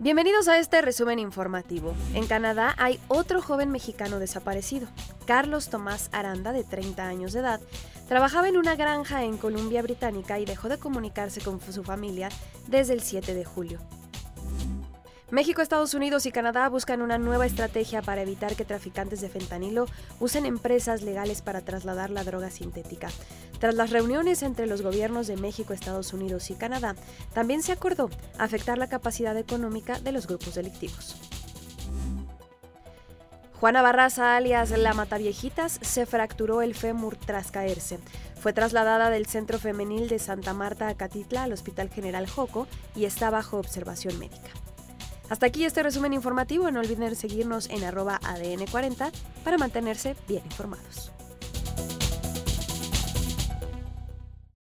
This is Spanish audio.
Bienvenidos a este resumen informativo. En Canadá hay otro joven mexicano desaparecido. Carlos Tomás Aranda, de 30 años de edad, trabajaba en una granja en Columbia Británica y dejó de comunicarse con su familia desde el 7 de julio. México, Estados Unidos y Canadá buscan una nueva estrategia para evitar que traficantes de fentanilo usen empresas legales para trasladar la droga sintética. Tras las reuniones entre los gobiernos de México, Estados Unidos y Canadá, también se acordó afectar la capacidad económica de los grupos delictivos. Juana Barraza, alias La Mataviejitas, se fracturó el fémur tras caerse. Fue trasladada del Centro Femenil de Santa Marta a Catitla al Hospital General Joco y está bajo observación médica. Hasta aquí este resumen informativo. No olviden seguirnos en arroba ADN40 para mantenerse bien informados.